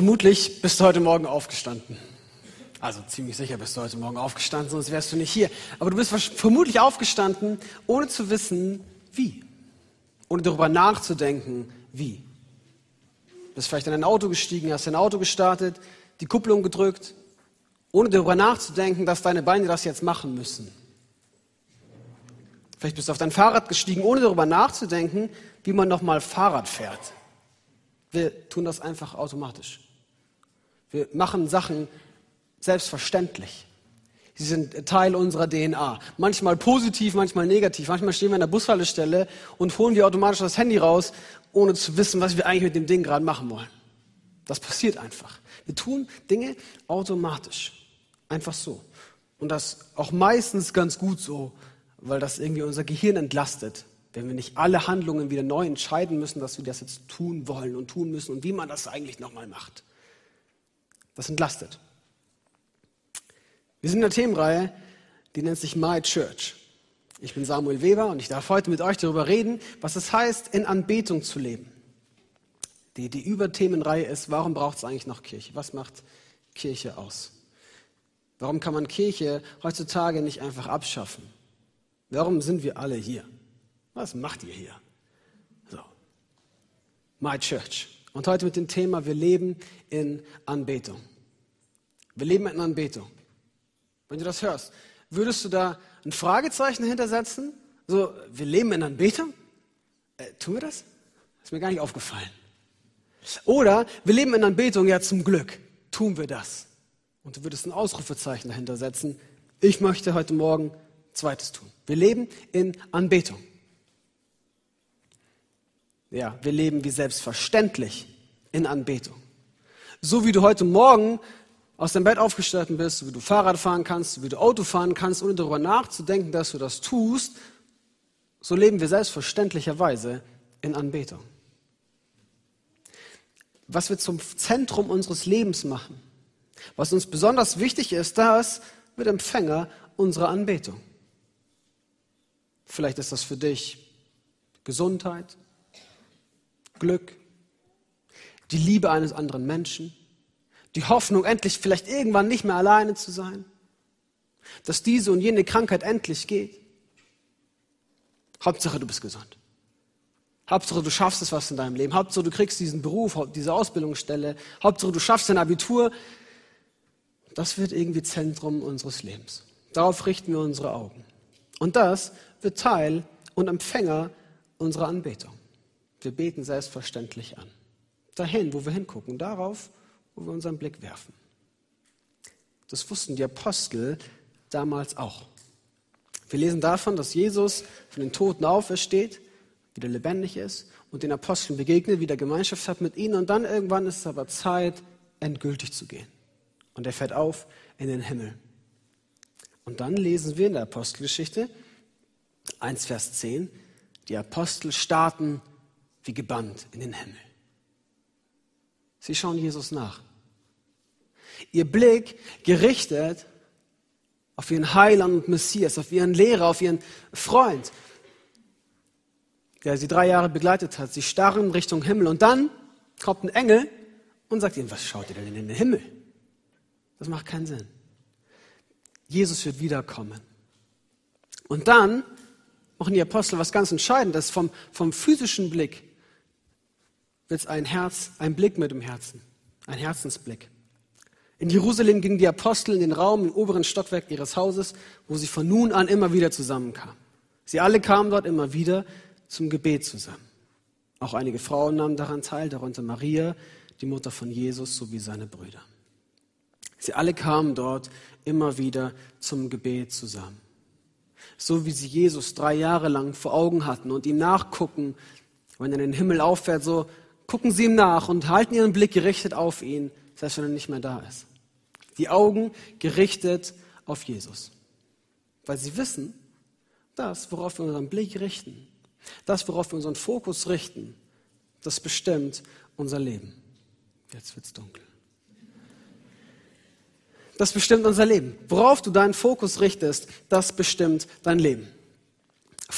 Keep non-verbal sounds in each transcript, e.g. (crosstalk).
Vermutlich bist du heute Morgen aufgestanden. Also ziemlich sicher bist du heute Morgen aufgestanden, sonst wärst du nicht hier. Aber du bist vermutlich aufgestanden, ohne zu wissen, wie. Ohne darüber nachzudenken, wie. Du bist vielleicht in ein Auto gestiegen, hast dein Auto gestartet, die Kupplung gedrückt, ohne darüber nachzudenken, dass deine Beine das jetzt machen müssen. Vielleicht bist du auf dein Fahrrad gestiegen, ohne darüber nachzudenken, wie man nochmal Fahrrad fährt. Wir tun das einfach automatisch. Wir machen Sachen selbstverständlich. Sie sind Teil unserer DNA. Manchmal positiv, manchmal negativ. Manchmal stehen wir an der Bushaltestelle und holen wir automatisch das Handy raus, ohne zu wissen, was wir eigentlich mit dem Ding gerade machen wollen. Das passiert einfach. Wir tun Dinge automatisch. Einfach so. Und das auch meistens ganz gut so, weil das irgendwie unser Gehirn entlastet. Wenn wir nicht alle Handlungen wieder neu entscheiden müssen, dass wir das jetzt tun wollen und tun müssen und wie man das eigentlich nochmal macht. Das entlastet. Wir sind in einer Themenreihe, die nennt sich My Church. Ich bin Samuel Weber und ich darf heute mit euch darüber reden, was es heißt, in Anbetung zu leben. Die, die Überthemenreihe ist, warum braucht es eigentlich noch Kirche? Was macht Kirche aus? Warum kann man Kirche heutzutage nicht einfach abschaffen? Warum sind wir alle hier? Was macht ihr hier? So. My Church. Und heute mit dem Thema, wir leben in Anbetung. Wir leben in Anbetung. Wenn du das hörst, würdest du da ein Fragezeichen hintersetzen? So, wir leben in Anbetung? Äh, tun wir das? Ist mir gar nicht aufgefallen. Oder wir leben in Anbetung, ja zum Glück. Tun wir das? Und du würdest ein Ausrufezeichen dahinter setzen. Ich möchte heute Morgen Zweites tun. Wir leben in Anbetung. Ja, wir leben wie selbstverständlich in Anbetung. So wie du heute Morgen aus dem Bett aufgestanden bist, so wie du Fahrrad fahren kannst, so wie du Auto fahren kannst, ohne darüber nachzudenken, dass du das tust, so leben wir selbstverständlicherweise in Anbetung. Was wir zum Zentrum unseres Lebens machen, was uns besonders wichtig ist, das wird Empfänger unserer Anbetung. Vielleicht ist das für dich Gesundheit, Glück, die Liebe eines anderen Menschen, die Hoffnung, endlich vielleicht irgendwann nicht mehr alleine zu sein, dass diese und jene Krankheit endlich geht. Hauptsache, du bist gesund. Hauptsache, du schaffst es was in deinem Leben. Hauptsache, du kriegst diesen Beruf, diese Ausbildungsstelle. Hauptsache, du schaffst dein Abitur. Das wird irgendwie Zentrum unseres Lebens. Darauf richten wir unsere Augen. Und das wird Teil und Empfänger unserer Anbetung. Wir beten selbstverständlich an. Dahin, wo wir hingucken, darauf, wo wir unseren Blick werfen. Das wussten die Apostel damals auch. Wir lesen davon, dass Jesus von den Toten aufersteht, wieder lebendig ist und den Aposteln begegnet, wieder Gemeinschaft hat mit ihnen und dann irgendwann ist es aber Zeit, endgültig zu gehen. Und er fährt auf in den Himmel. Und dann lesen wir in der Apostelgeschichte 1, Vers 10, die Apostel starten wie gebannt in den Himmel. Sie schauen Jesus nach. Ihr Blick gerichtet auf ihren Heiland und Messias, auf ihren Lehrer, auf ihren Freund, der sie drei Jahre begleitet hat. Sie starren Richtung Himmel und dann kommt ein Engel und sagt ihnen, was schaut ihr denn in den Himmel? Das macht keinen Sinn. Jesus wird wiederkommen. Und dann machen die Apostel was ganz Entscheidendes. Vom, vom physischen Blick wird es ein Herz, ein Blick mit dem Herzen, ein Herzensblick. In Jerusalem gingen die Apostel in den Raum im oberen Stockwerk ihres Hauses, wo sie von nun an immer wieder zusammenkamen. Sie alle kamen dort immer wieder zum Gebet zusammen. Auch einige Frauen nahmen daran teil, darunter Maria, die Mutter von Jesus, sowie seine Brüder. Sie alle kamen dort immer wieder zum Gebet zusammen. So wie sie Jesus drei Jahre lang vor Augen hatten und ihm nachgucken, wenn er in den Himmel auffährt, so gucken sie ihm nach und halten ihren Blick gerichtet auf ihn, selbst wenn er nicht mehr da ist die Augen gerichtet auf Jesus. Weil sie wissen, das, worauf wir unseren Blick richten, das, worauf wir unseren Fokus richten, das bestimmt unser Leben. Jetzt wird es dunkel. Das bestimmt unser Leben. Worauf du deinen Fokus richtest, das bestimmt dein Leben.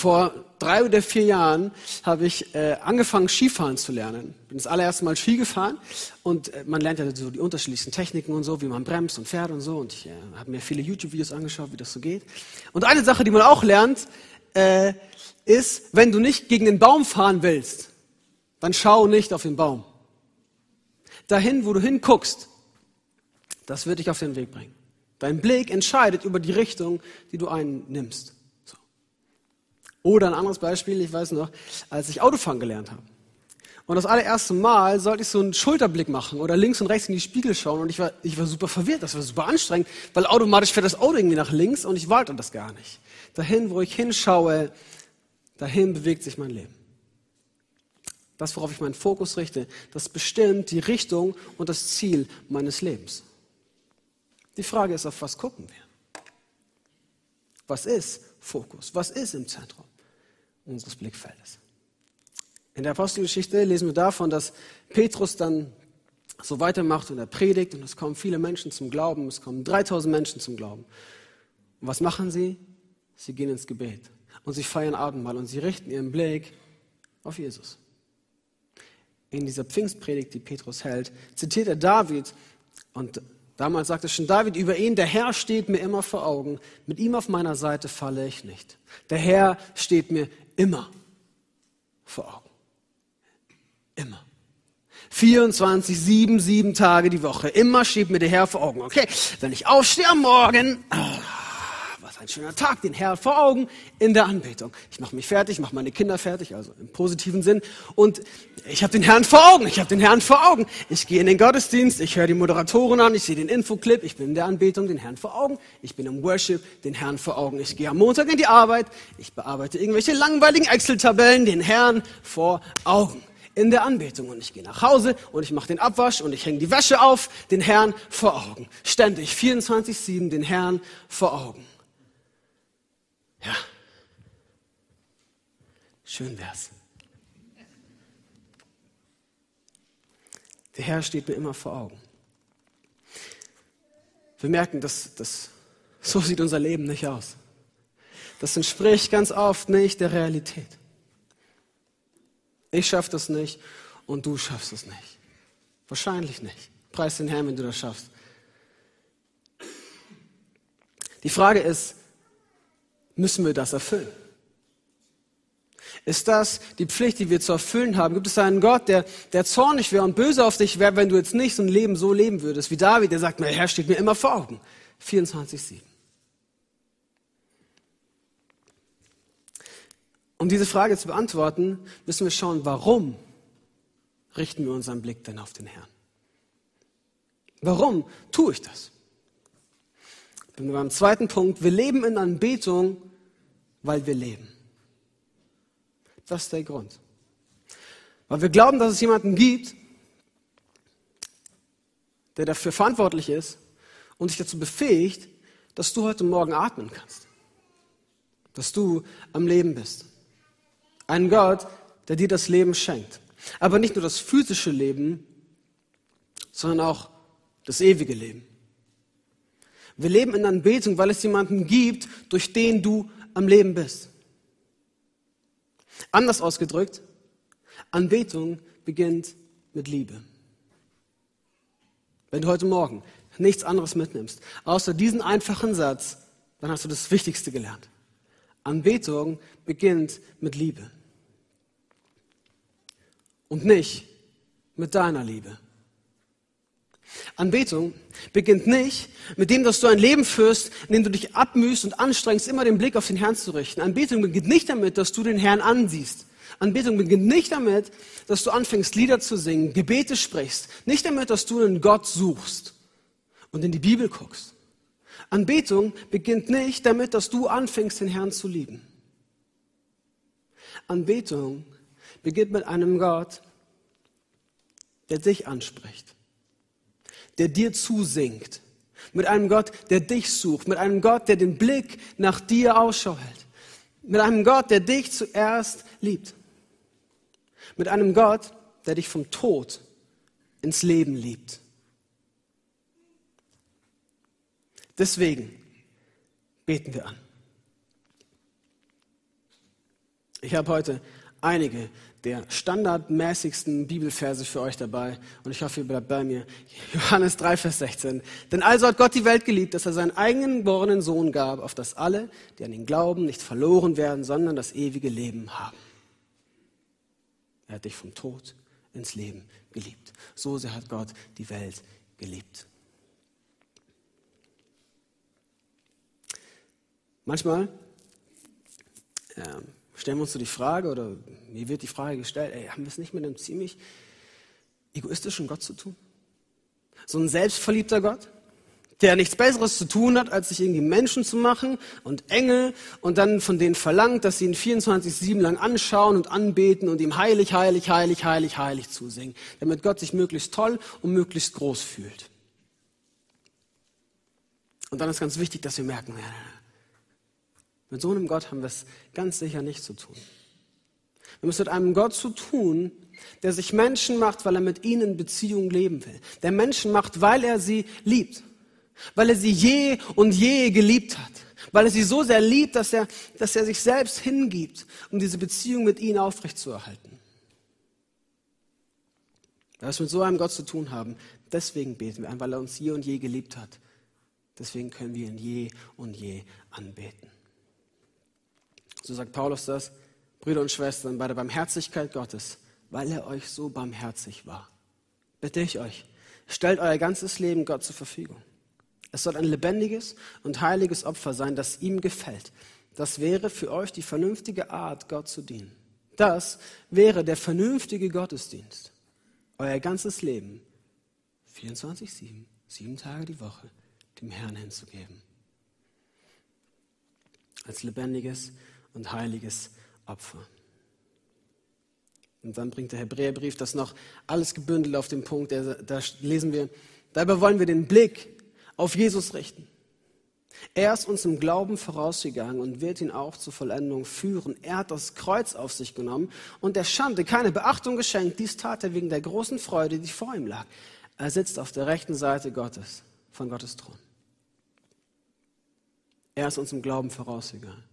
Vor drei oder vier Jahren habe ich äh, angefangen, Skifahren zu lernen. Bin das allererste Mal Ski gefahren und äh, man lernt ja so die unterschiedlichsten Techniken und so, wie man bremst und fährt und so. Und ich äh, habe mir viele YouTube-Videos angeschaut, wie das so geht. Und eine Sache, die man auch lernt, äh, ist, wenn du nicht gegen den Baum fahren willst, dann schau nicht auf den Baum. Dahin, wo du hinguckst, das wird dich auf den Weg bringen. Dein Blick entscheidet über die Richtung, die du einnimmst. Oder ein anderes Beispiel, ich weiß noch, als ich Autofahren gelernt habe. Und das allererste Mal sollte ich so einen Schulterblick machen oder links und rechts in die Spiegel schauen und ich war, ich war super verwirrt, das war super anstrengend, weil automatisch fährt das Auto irgendwie nach links und ich wollte das gar nicht. Dahin, wo ich hinschaue, dahin bewegt sich mein Leben. Das, worauf ich meinen Fokus richte, das bestimmt die Richtung und das Ziel meines Lebens. Die Frage ist, auf was gucken wir? Was ist Fokus? Was ist im Zentrum unseres Blickfeldes? In der Apostelgeschichte lesen wir davon, dass Petrus dann so weitermacht und er predigt und es kommen viele Menschen zum Glauben, es kommen 3000 Menschen zum Glauben. Und was machen sie? Sie gehen ins Gebet und sie feiern Abendmahl und sie richten ihren Blick auf Jesus. In dieser Pfingstpredigt, die Petrus hält, zitiert er David und Damals sagte schon David über ihn, der Herr steht mir immer vor Augen, mit ihm auf meiner Seite falle ich nicht. Der Herr steht mir immer vor Augen. Immer. 24, 7, 7 Tage die Woche. Immer steht mir der Herr vor Augen. Okay, wenn ich aufstehe am Morgen, ah, ein schöner Tag, den Herrn vor Augen in der Anbetung. Ich mache mich fertig, mache meine Kinder fertig, also im positiven Sinn. Und ich habe den Herrn vor Augen, ich habe den Herrn vor Augen. Ich gehe in den Gottesdienst, ich höre die Moderatoren an, ich sehe den Infoclip, ich bin in der Anbetung, den Herrn vor Augen. Ich bin im Worship, den Herrn vor Augen. Ich gehe am Montag in die Arbeit, ich bearbeite irgendwelche langweiligen Excel-Tabellen, den Herrn vor Augen in der Anbetung. Und ich gehe nach Hause und ich mache den Abwasch und ich hänge die Wäsche auf, den Herrn vor Augen. Ständig, 24-7, den Herrn vor Augen. Ja. Schön wär's. Der Herr steht mir immer vor Augen. Wir merken, dass, dass so sieht unser Leben nicht aus. Das entspricht ganz oft nicht der Realität. Ich schaffe das nicht und du schaffst es nicht. Wahrscheinlich nicht. Preis den Herrn, wenn du das schaffst. Die Frage ist, müssen wir das erfüllen? Ist das die Pflicht, die wir zu erfüllen haben? Gibt es einen Gott, der, der zornig wäre und böse auf dich wäre, wenn du jetzt nicht so ein Leben so leben würdest wie David, der sagt, mein Herr steht mir immer vor Augen. 24-7. Um diese Frage zu beantworten, müssen wir schauen, warum richten wir unseren Blick denn auf den Herrn? Warum tue ich das? Bin wir beim zweiten Punkt. Wir leben in Anbetung, weil wir leben. Das ist der Grund. Weil wir glauben, dass es jemanden gibt, der dafür verantwortlich ist und dich dazu befähigt, dass du heute Morgen atmen kannst. Dass du am Leben bist. Ein Gott, der dir das Leben schenkt. Aber nicht nur das physische Leben, sondern auch das ewige Leben. Wir leben in Anbetung, weil es jemanden gibt, durch den du am Leben bist. Anders ausgedrückt, Anbetung beginnt mit Liebe. Wenn du heute Morgen nichts anderes mitnimmst, außer diesen einfachen Satz, dann hast du das Wichtigste gelernt. Anbetung beginnt mit Liebe. Und nicht mit deiner Liebe. Anbetung beginnt nicht mit dem, dass du ein Leben führst, in dem du dich abmühst und anstrengst, immer den Blick auf den Herrn zu richten. Anbetung beginnt nicht damit, dass du den Herrn ansiehst. Anbetung beginnt nicht damit, dass du anfängst, Lieder zu singen, Gebete sprichst. Nicht damit, dass du einen Gott suchst und in die Bibel guckst. Anbetung beginnt nicht damit, dass du anfängst, den Herrn zu lieben. Anbetung beginnt mit einem Gott, der dich anspricht der dir zusingt. Mit einem Gott, der dich sucht. Mit einem Gott, der den Blick nach dir Ausschau hält. Mit einem Gott, der dich zuerst liebt. Mit einem Gott, der dich vom Tod ins Leben liebt. Deswegen beten wir an. Ich habe heute einige der standardmäßigsten Bibelverse für euch dabei und ich hoffe, ihr bleibt bei mir. Johannes 3, Vers 16. Denn also hat Gott die Welt geliebt, dass er seinen eigenen geborenen Sohn gab, auf dass alle, die an ihn glauben, nicht verloren werden, sondern das ewige Leben haben. Er hat dich vom Tod ins Leben geliebt. So sehr hat Gott die Welt geliebt. Manchmal ähm, stellen wir uns so die Frage, oder mir wird die Frage gestellt, ey, haben wir es nicht mit einem ziemlich egoistischen Gott zu tun? So ein selbstverliebter Gott, der nichts Besseres zu tun hat, als sich irgendwie Menschen zu machen und Engel und dann von denen verlangt, dass sie ihn 24-7 lang anschauen und anbeten und ihm heilig, heilig, heilig, heilig, heilig zusingen, damit Gott sich möglichst toll und möglichst groß fühlt. Und dann ist ganz wichtig, dass wir merken, mit so einem Gott haben wir es ganz sicher nicht zu tun. Wir haben es mit einem Gott zu tun, der sich Menschen macht, weil er mit ihnen in Beziehung leben will. Der Menschen macht, weil er sie liebt. Weil er sie je und je geliebt hat. Weil er sie so sehr liebt, dass er, dass er sich selbst hingibt, um diese Beziehung mit ihnen aufrechtzuerhalten. Da wir es mit so einem Gott zu tun haben, deswegen beten wir an, weil er uns je und je geliebt hat. Deswegen können wir ihn je und je anbeten. So sagt Paulus das, Brüder und Schwestern, bei der Barmherzigkeit Gottes, weil er euch so barmherzig war. Bitte ich euch, stellt euer ganzes Leben Gott zur Verfügung. Es soll ein lebendiges und heiliges Opfer sein, das ihm gefällt. Das wäre für euch die vernünftige Art, Gott zu dienen. Das wäre der vernünftige Gottesdienst. Euer ganzes Leben, 24-7, sieben Tage die Woche, dem Herrn hinzugeben. Als lebendiges und heiliges Opfer. Und dann bringt der Hebräerbrief das noch alles gebündelt auf den Punkt, da lesen wir, dabei wollen wir den Blick auf Jesus richten. Er ist uns im Glauben vorausgegangen und wird ihn auch zur Vollendung führen. Er hat das Kreuz auf sich genommen und der Schande keine Beachtung geschenkt. Dies tat er wegen der großen Freude, die vor ihm lag. Er sitzt auf der rechten Seite Gottes, von Gottes Thron. Er ist uns im Glauben vorausgegangen.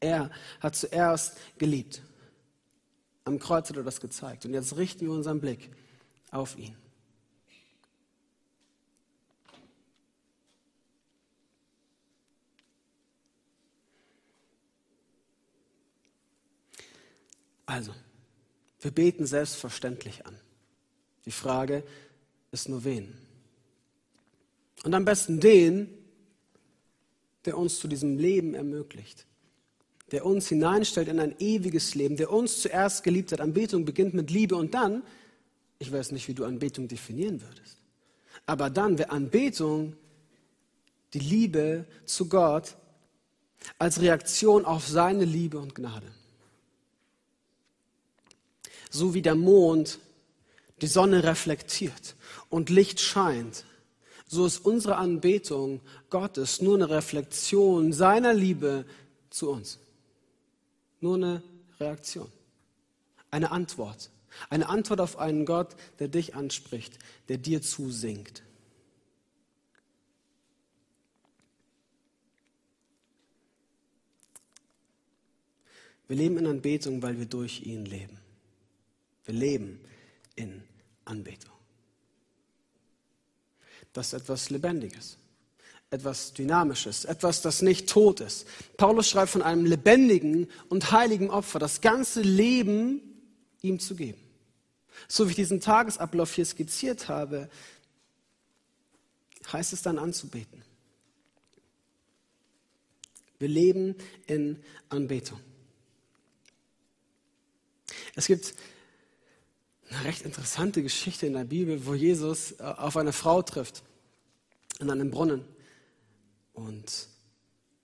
Er hat zuerst geliebt. Am Kreuz hat er das gezeigt. Und jetzt richten wir unseren Blick auf ihn. Also, wir beten selbstverständlich an. Die Frage ist nur wen. Und am besten den, der uns zu diesem Leben ermöglicht der uns hineinstellt in ein ewiges Leben, der uns zuerst geliebt hat. Anbetung beginnt mit Liebe und dann, ich weiß nicht, wie du Anbetung definieren würdest, aber dann wäre Anbetung die Liebe zu Gott als Reaktion auf seine Liebe und Gnade. So wie der Mond die Sonne reflektiert und Licht scheint, so ist unsere Anbetung Gottes nur eine Reflexion seiner Liebe zu uns. Nur eine Reaktion, eine Antwort. Eine Antwort auf einen Gott, der dich anspricht, der dir zusingt. Wir leben in Anbetung, weil wir durch ihn leben. Wir leben in Anbetung. Das ist etwas Lebendiges etwas Dynamisches, etwas, das nicht tot ist. Paulus schreibt von einem lebendigen und heiligen Opfer, das ganze Leben ihm zu geben. So wie ich diesen Tagesablauf hier skizziert habe, heißt es dann anzubeten. Wir leben in Anbetung. Es gibt eine recht interessante Geschichte in der Bibel, wo Jesus äh, auf eine Frau trifft in einem Brunnen. Und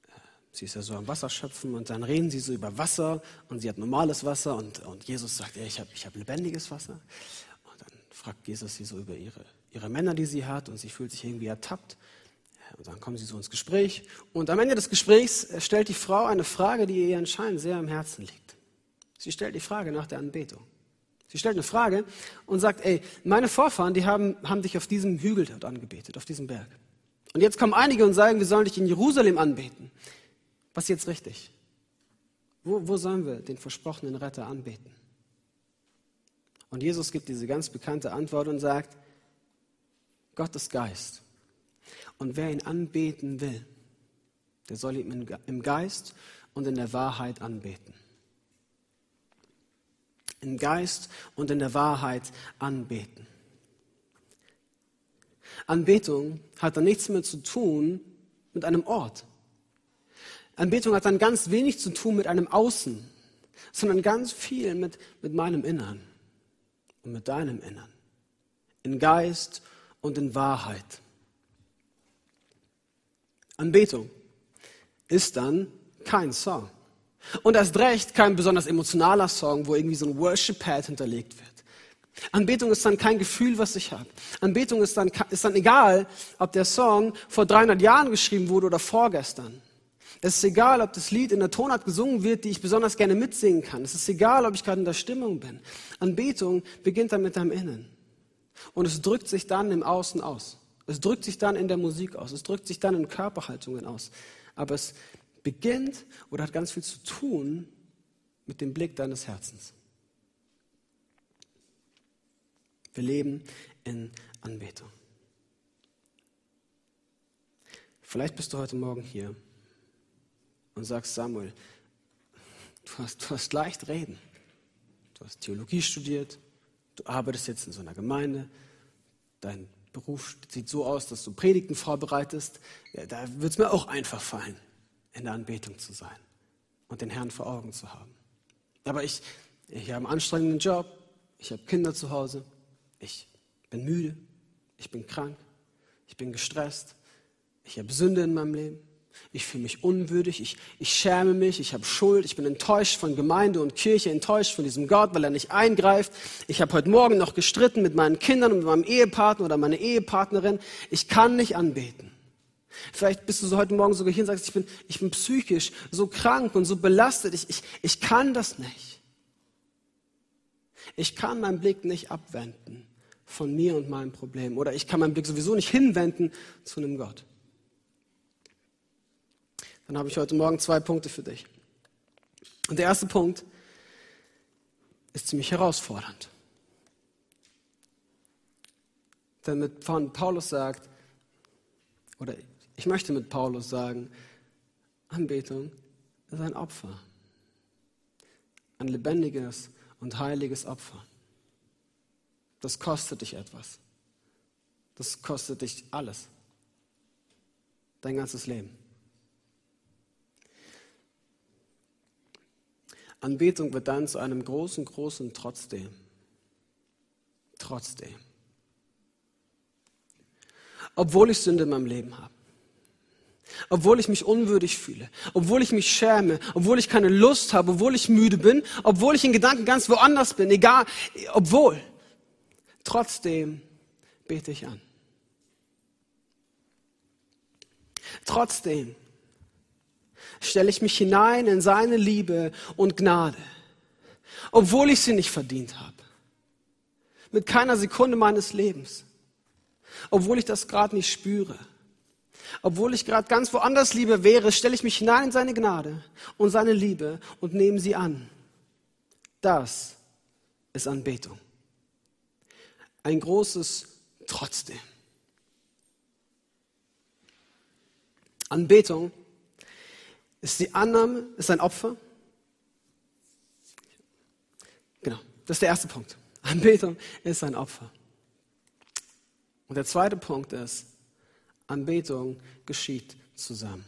äh, sie ist ja so am Wasser schöpfen und dann reden sie so über Wasser und sie hat normales Wasser und, und Jesus sagt, ja, ich habe ich hab lebendiges Wasser. Und dann fragt Jesus sie so über ihre, ihre Männer, die sie hat und sie fühlt sich irgendwie ertappt. Und dann kommen sie so ins Gespräch und am Ende des Gesprächs äh, stellt die Frau eine Frage, die ihr anscheinend sehr am Herzen liegt. Sie stellt die Frage nach der Anbetung. Sie stellt eine Frage und sagt, ey, meine Vorfahren, die haben, haben dich auf diesem Hügel dort angebetet, auf diesem Berg. Und jetzt kommen einige und sagen, wir sollen dich in Jerusalem anbeten. Was ist jetzt richtig? Wo, wo sollen wir den versprochenen Retter anbeten? Und Jesus gibt diese ganz bekannte Antwort und sagt, Gott ist Geist. Und wer ihn anbeten will, der soll ihn im Geist und in der Wahrheit anbeten. Im Geist und in der Wahrheit anbeten. Anbetung hat dann nichts mehr zu tun mit einem Ort. Anbetung hat dann ganz wenig zu tun mit einem Außen, sondern ganz viel mit, mit meinem Innern und mit deinem Innern. In Geist und in Wahrheit. Anbetung ist dann kein Song. Und erst recht kein besonders emotionaler Song, wo irgendwie so ein Worship-Pad hinterlegt wird. Anbetung ist dann kein Gefühl, was ich habe. Anbetung ist dann, ist dann egal, ob der Song vor 300 Jahren geschrieben wurde oder vorgestern. Es ist egal, ob das Lied in der Tonart gesungen wird, die ich besonders gerne mitsingen kann. Es ist egal, ob ich gerade in der Stimmung bin. Anbetung beginnt dann mit deinem Innen. Und es drückt sich dann im Außen aus. Es drückt sich dann in der Musik aus. Es drückt sich dann in Körperhaltungen aus. Aber es beginnt oder hat ganz viel zu tun mit dem Blick deines Herzens. Wir leben in Anbetung. Vielleicht bist du heute Morgen hier und sagst, Samuel, du hast, du hast leicht reden. Du hast Theologie studiert, du arbeitest jetzt in so einer Gemeinde, dein Beruf sieht so aus, dass du Predigten vorbereitest. Ja, da wird es mir auch einfach fallen, in der Anbetung zu sein und den Herrn vor Augen zu haben. Aber ich, ich habe einen anstrengenden Job, ich habe Kinder zu Hause, ich bin müde, ich bin krank, ich bin gestresst, ich habe Sünde in meinem Leben. Ich fühle mich unwürdig, ich, ich schäme mich, ich habe Schuld, ich bin enttäuscht von Gemeinde und Kirche, enttäuscht von diesem Gott, weil er nicht eingreift. Ich habe heute Morgen noch gestritten mit meinen Kindern und mit meinem Ehepartner oder meiner Ehepartnerin. Ich kann nicht anbeten. Vielleicht bist du so heute Morgen sogar hier und sagst, ich bin, ich bin psychisch so krank und so belastet, ich, ich, ich kann das nicht. Ich kann meinen Blick nicht abwenden von mir und meinem Problem oder ich kann meinen Blick sowieso nicht hinwenden zu einem Gott dann habe ich heute Morgen zwei Punkte für dich. Und der erste Punkt ist ziemlich herausfordernd. Denn mit Paulus sagt, oder ich möchte mit Paulus sagen, Anbetung ist ein Opfer. Ein lebendiges und heiliges Opfer. Das kostet dich etwas. Das kostet dich alles. Dein ganzes Leben. Anbetung wird dann zu einem großen, großen Trotzdem. Trotzdem. Obwohl ich Sünde in meinem Leben habe. Obwohl ich mich unwürdig fühle, obwohl ich mich schäme, obwohl ich keine Lust habe, obwohl ich müde bin, obwohl ich in Gedanken ganz woanders bin, egal, obwohl, trotzdem bete ich an. Trotzdem stelle ich mich hinein in seine Liebe und Gnade, obwohl ich sie nicht verdient habe. Mit keiner Sekunde meines Lebens. Obwohl ich das gerade nicht spüre. Obwohl ich gerade ganz woanders Liebe wäre, stelle ich mich hinein in seine Gnade und seine Liebe und nehme sie an. Das ist Anbetung. Ein großes Trotzdem. Anbetung ist die Annahme, ist ein Opfer. Genau, das ist der erste Punkt. (laughs) Anbetung ist ein Opfer. Und der zweite Punkt ist, Anbetung geschieht zusammen.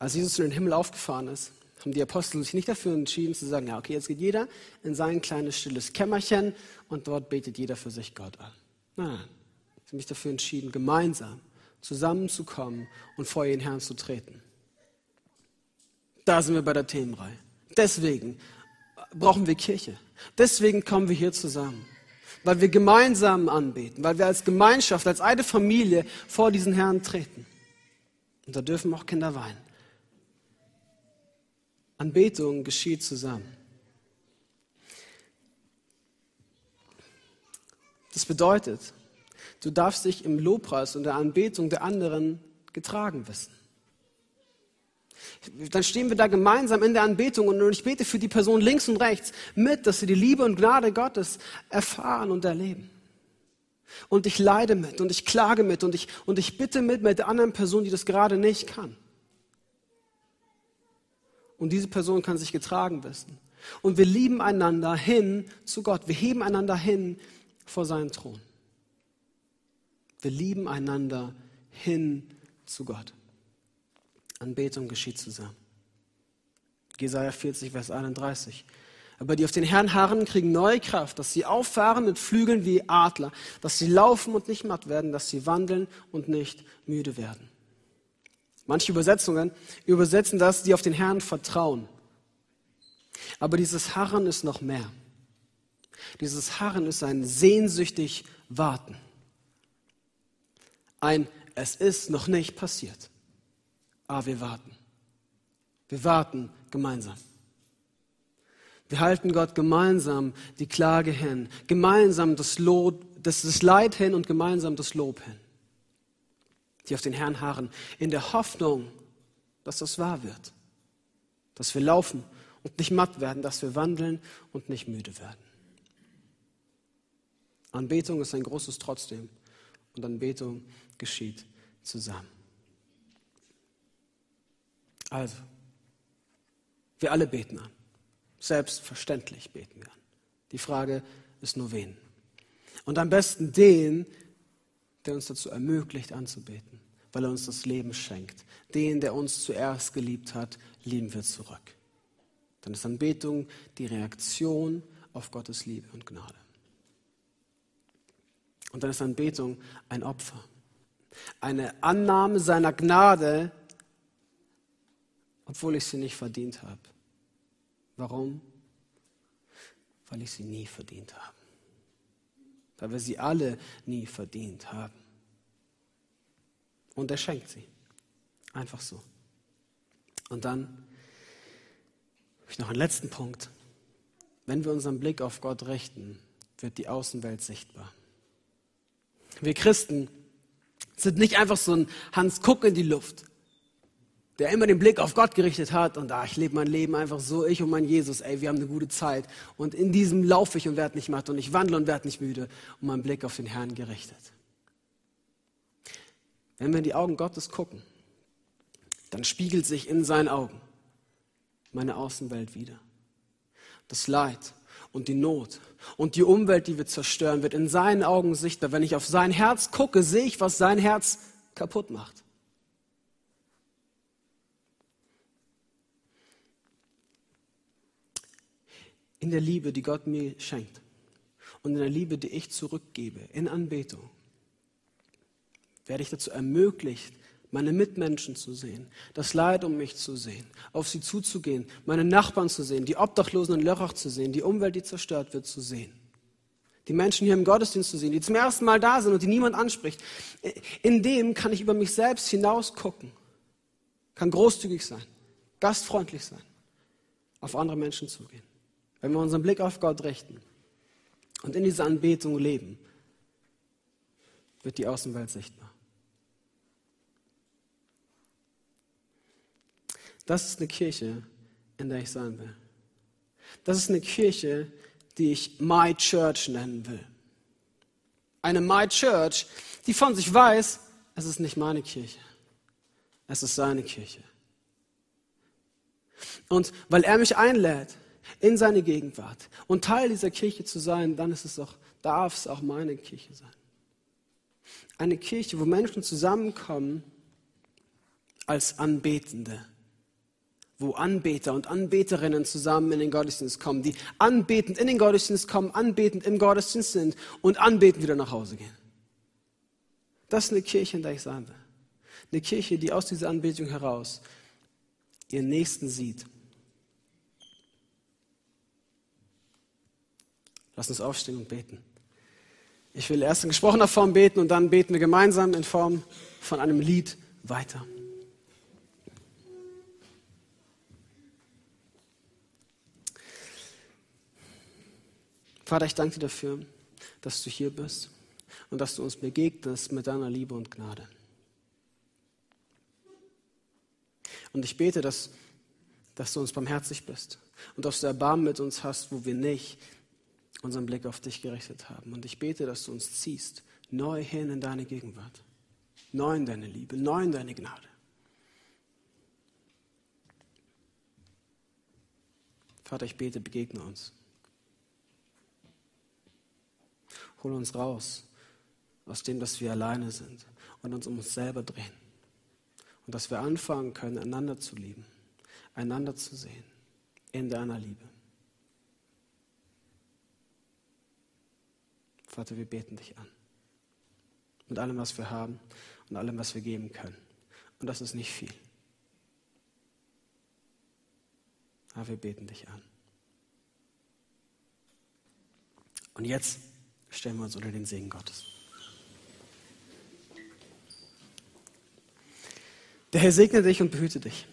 Als Jesus in den Himmel aufgefahren ist, haben die Apostel sich nicht dafür entschieden zu sagen, ja, okay, jetzt geht jeder in sein kleines stilles Kämmerchen und dort betet jeder für sich Gott an. Nein, nein. Ich habe mich dafür entschieden, gemeinsam zusammenzukommen und vor ihren Herrn zu treten. Da sind wir bei der Themenreihe. Deswegen brauchen wir Kirche. Deswegen kommen wir hier zusammen. Weil wir gemeinsam anbeten, weil wir als Gemeinschaft, als eine Familie vor diesen Herrn treten. Und da dürfen auch Kinder weinen. Anbetung geschieht zusammen. Das bedeutet, Du darfst dich im Lobpreis und der Anbetung der anderen getragen wissen. Dann stehen wir da gemeinsam in der Anbetung und ich bete für die Person links und rechts mit, dass sie die Liebe und Gnade Gottes erfahren und erleben. Und ich leide mit und ich klage mit und ich, und ich bitte mit mit der anderen Person, die das gerade nicht kann. Und diese Person kann sich getragen wissen. Und wir lieben einander hin zu Gott. Wir heben einander hin vor seinen Thron. Wir lieben einander hin zu Gott. Anbetung geschieht zusammen. Jesaja 40, Vers 31. Aber die auf den Herrn harren, kriegen neue Kraft, dass sie auffahren mit Flügeln wie Adler, dass sie laufen und nicht matt werden, dass sie wandeln und nicht müde werden. Manche Übersetzungen übersetzen das, die auf den Herrn vertrauen. Aber dieses Harren ist noch mehr. Dieses Harren ist ein sehnsüchtig Warten. Ein Es ist noch nicht passiert. Aber wir warten. Wir warten gemeinsam. Wir halten Gott gemeinsam die Klage hin, gemeinsam das, Lob, das, das Leid hin und gemeinsam das Lob hin. Die auf den Herrn harren, in der Hoffnung, dass das wahr wird. Dass wir laufen und nicht matt werden, dass wir wandeln und nicht müde werden. Anbetung ist ein großes Trotzdem und Anbetung geschieht zusammen. Also, wir alle beten an. Selbstverständlich beten wir an. Die Frage ist nur wen. Und am besten den, der uns dazu ermöglicht anzubeten, weil er uns das Leben schenkt. Den, der uns zuerst geliebt hat, lieben wir zurück. Dann ist Anbetung die Reaktion auf Gottes Liebe und Gnade. Und dann ist Anbetung ein Opfer. Eine Annahme seiner Gnade, obwohl ich sie nicht verdient habe. Warum? Weil ich sie nie verdient habe. Weil wir sie alle nie verdient haben. Und er schenkt sie. Einfach so. Und dann habe ich noch einen letzten Punkt. Wenn wir unseren Blick auf Gott richten, wird die Außenwelt sichtbar. Wir Christen sind nicht einfach so ein Hans Kuck in die Luft, der immer den Blick auf Gott gerichtet hat und ah, ich lebe mein Leben einfach so, ich und mein Jesus, ey, wir haben eine gute Zeit und in diesem laufe ich und werde nicht matt und ich wandle und werde nicht müde und mein Blick auf den Herrn gerichtet. Wenn wir in die Augen Gottes gucken, dann spiegelt sich in seinen Augen meine Außenwelt wieder. Das Leid und die Not und die Umwelt, die wir zerstören, wird in seinen Augen sichtbar. Wenn ich auf sein Herz gucke, sehe ich, was sein Herz kaputt macht. In der Liebe, die Gott mir schenkt und in der Liebe, die ich zurückgebe, in Anbetung, werde ich dazu ermöglicht, meine Mitmenschen zu sehen, das Leid um mich zu sehen, auf sie zuzugehen, meine Nachbarn zu sehen, die Obdachlosen in Lörrach zu sehen, die Umwelt, die zerstört wird, zu sehen. Die Menschen hier im Gottesdienst zu sehen, die zum ersten Mal da sind und die niemand anspricht. In dem kann ich über mich selbst hinausgucken, kann großzügig sein, gastfreundlich sein, auf andere Menschen zugehen. Wenn wir unseren Blick auf Gott richten und in dieser Anbetung leben, wird die Außenwelt sichtbar. Das ist eine Kirche, in der ich sein will. Das ist eine Kirche, die ich My Church nennen will. Eine My Church, die von sich weiß, es ist nicht meine Kirche, es ist seine Kirche. Und weil er mich einlädt in seine Gegenwart und Teil dieser Kirche zu sein, dann ist es auch, darf es auch meine Kirche sein. Eine Kirche, wo Menschen zusammenkommen als Anbetende wo Anbeter und Anbeterinnen zusammen in den Gottesdienst kommen, die anbetend in den Gottesdienst kommen, anbetend im Gottesdienst sind und anbetend wieder nach Hause gehen. Das ist eine Kirche, in der ich sein will. Eine Kirche, die aus dieser Anbetung heraus ihren Nächsten sieht. Lass uns aufstehen und beten. Ich will erst in gesprochener Form beten und dann beten wir gemeinsam in Form von einem Lied weiter. Vater, ich danke dir dafür, dass du hier bist und dass du uns begegnest mit deiner Liebe und Gnade. Und ich bete, dass, dass du uns barmherzig bist und dass du Erbarmen mit uns hast, wo wir nicht unseren Blick auf dich gerichtet haben. Und ich bete, dass du uns ziehst, neu hin in deine Gegenwart, neu in deine Liebe, neu in deine Gnade. Vater, ich bete, begegne uns. Hol uns raus aus dem, dass wir alleine sind und uns um uns selber drehen. Und dass wir anfangen können, einander zu lieben, einander zu sehen in deiner Liebe. Vater, wir beten dich an. Mit allem, was wir haben und allem, was wir geben können. Und das ist nicht viel. Aber wir beten dich an. Und jetzt stellen wir uns unter den Segen Gottes. Der Herr segne dich und behüte dich.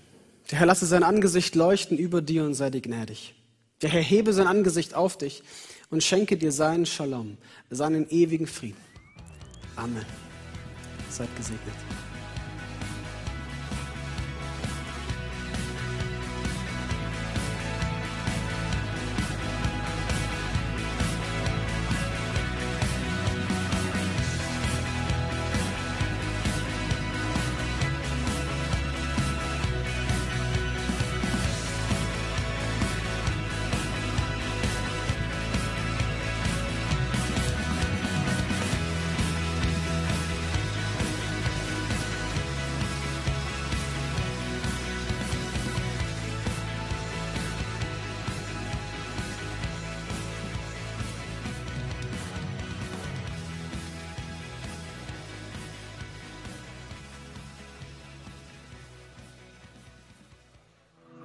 Der Herr lasse sein Angesicht leuchten über dir und sei dir gnädig. Der Herr hebe sein Angesicht auf dich und schenke dir seinen Shalom, seinen ewigen Frieden. Amen. Seid gesegnet.